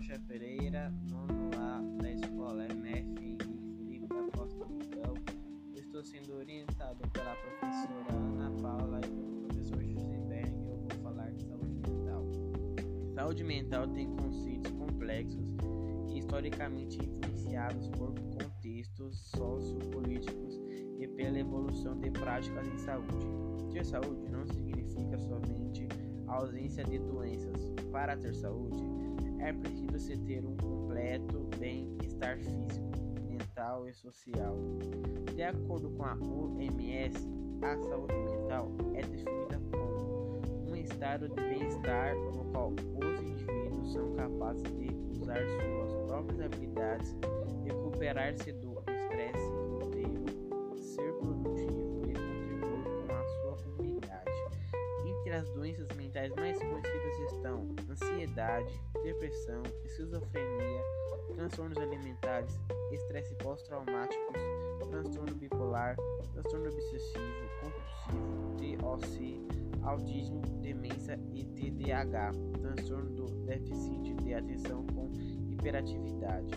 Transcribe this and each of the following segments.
Rocha Pereira, nono A da escola é MF e Felipe da Costa então, Miguel. Estou sendo orientado pela professora Ana Paula e pelo professor José Berg. Eu vou falar de saúde mental. Saúde mental tem conceitos complexos e historicamente influenciados por contextos sociopolíticos e pela evolução de práticas em saúde. Ter saúde não significa somente a ausência de doenças. Para ter saúde, é preciso se ter um completo bem-estar físico, mental e social. De acordo com a OMS, a saúde mental é definida como um estado de bem-estar no qual os indivíduos são capazes de usar suas próprias habilidades, recuperar-se do estresse Entre as doenças mentais mais conhecidas estão ansiedade, depressão, esquizofrenia, transtornos alimentares, estresse pós-traumáticos, transtorno bipolar, transtorno obsessivo, compulsivo, TOC, autismo, demência e TDAH, transtorno do déficit de atenção com hiperatividade.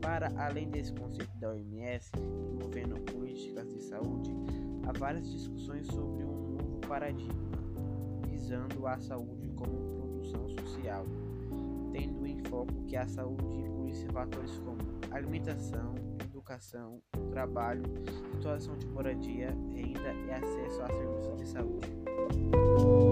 Para além desse conceito da OMS, envolvendo políticas de saúde, há várias discussões sobre um novo paradigma, visando a saúde como produção social tendo em foco que a saúde inclui fatores como alimentação, educação, trabalho, situação de moradia, renda e acesso a serviços de saúde.